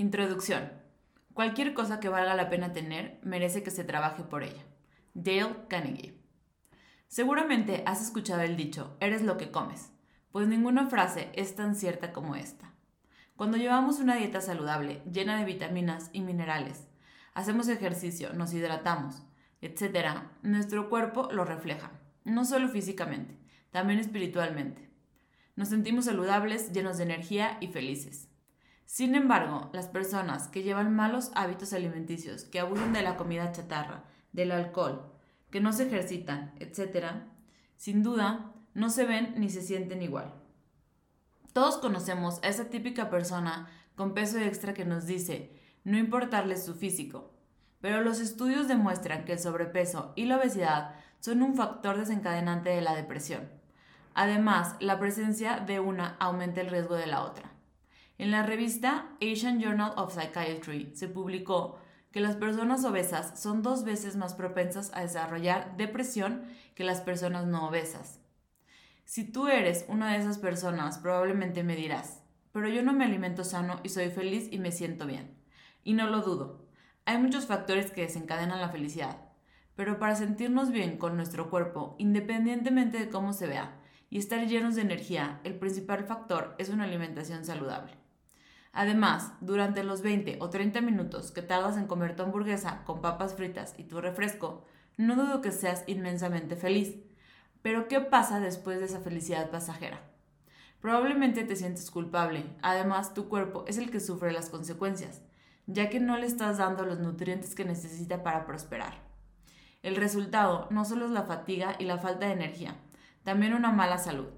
Introducción. Cualquier cosa que valga la pena tener merece que se trabaje por ella. Dale Carnegie. Seguramente has escuchado el dicho, eres lo que comes, pues ninguna frase es tan cierta como esta. Cuando llevamos una dieta saludable, llena de vitaminas y minerales, hacemos ejercicio, nos hidratamos, etc., nuestro cuerpo lo refleja, no solo físicamente, también espiritualmente. Nos sentimos saludables, llenos de energía y felices. Sin embargo, las personas que llevan malos hábitos alimenticios, que abusan de la comida chatarra, del alcohol, que no se ejercitan, etc., sin duda, no se ven ni se sienten igual. Todos conocemos a esa típica persona con peso extra que nos dice no importarle su físico, pero los estudios demuestran que el sobrepeso y la obesidad son un factor desencadenante de la depresión. Además, la presencia de una aumenta el riesgo de la otra. En la revista Asian Journal of Psychiatry se publicó que las personas obesas son dos veces más propensas a desarrollar depresión que las personas no obesas. Si tú eres una de esas personas, probablemente me dirás, pero yo no me alimento sano y soy feliz y me siento bien. Y no lo dudo. Hay muchos factores que desencadenan la felicidad, pero para sentirnos bien con nuestro cuerpo, independientemente de cómo se vea, y estar llenos de energía, el principal factor es una alimentación saludable. Además, durante los 20 o 30 minutos que tardas en comer tu hamburguesa con papas fritas y tu refresco, no dudo que seas inmensamente feliz. Pero ¿qué pasa después de esa felicidad pasajera? Probablemente te sientes culpable, además tu cuerpo es el que sufre las consecuencias, ya que no le estás dando los nutrientes que necesita para prosperar. El resultado no solo es la fatiga y la falta de energía, también una mala salud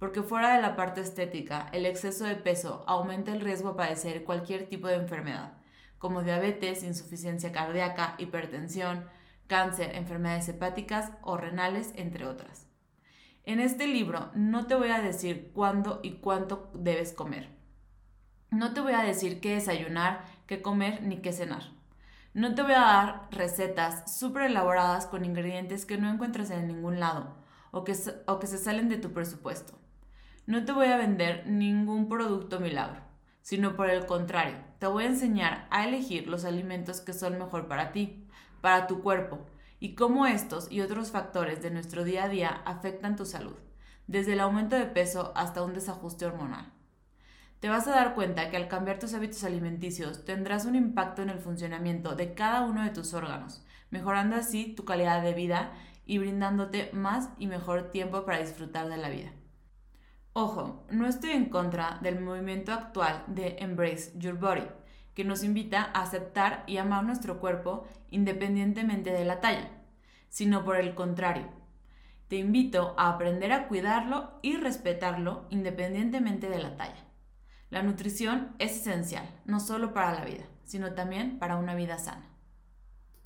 porque fuera de la parte estética, el exceso de peso aumenta el riesgo a padecer cualquier tipo de enfermedad, como diabetes, insuficiencia cardíaca, hipertensión, cáncer, enfermedades hepáticas o renales, entre otras. En este libro no te voy a decir cuándo y cuánto debes comer. No te voy a decir qué desayunar, qué comer ni qué cenar. No te voy a dar recetas súper elaboradas con ingredientes que no encuentras en ningún lado o que, o que se salen de tu presupuesto. No te voy a vender ningún producto milagro, sino por el contrario, te voy a enseñar a elegir los alimentos que son mejor para ti, para tu cuerpo, y cómo estos y otros factores de nuestro día a día afectan tu salud, desde el aumento de peso hasta un desajuste hormonal. Te vas a dar cuenta que al cambiar tus hábitos alimenticios tendrás un impacto en el funcionamiento de cada uno de tus órganos, mejorando así tu calidad de vida y brindándote más y mejor tiempo para disfrutar de la vida. Ojo, no estoy en contra del movimiento actual de Embrace Your Body, que nos invita a aceptar y amar nuestro cuerpo independientemente de la talla, sino por el contrario. Te invito a aprender a cuidarlo y respetarlo independientemente de la talla. La nutrición es esencial, no solo para la vida, sino también para una vida sana.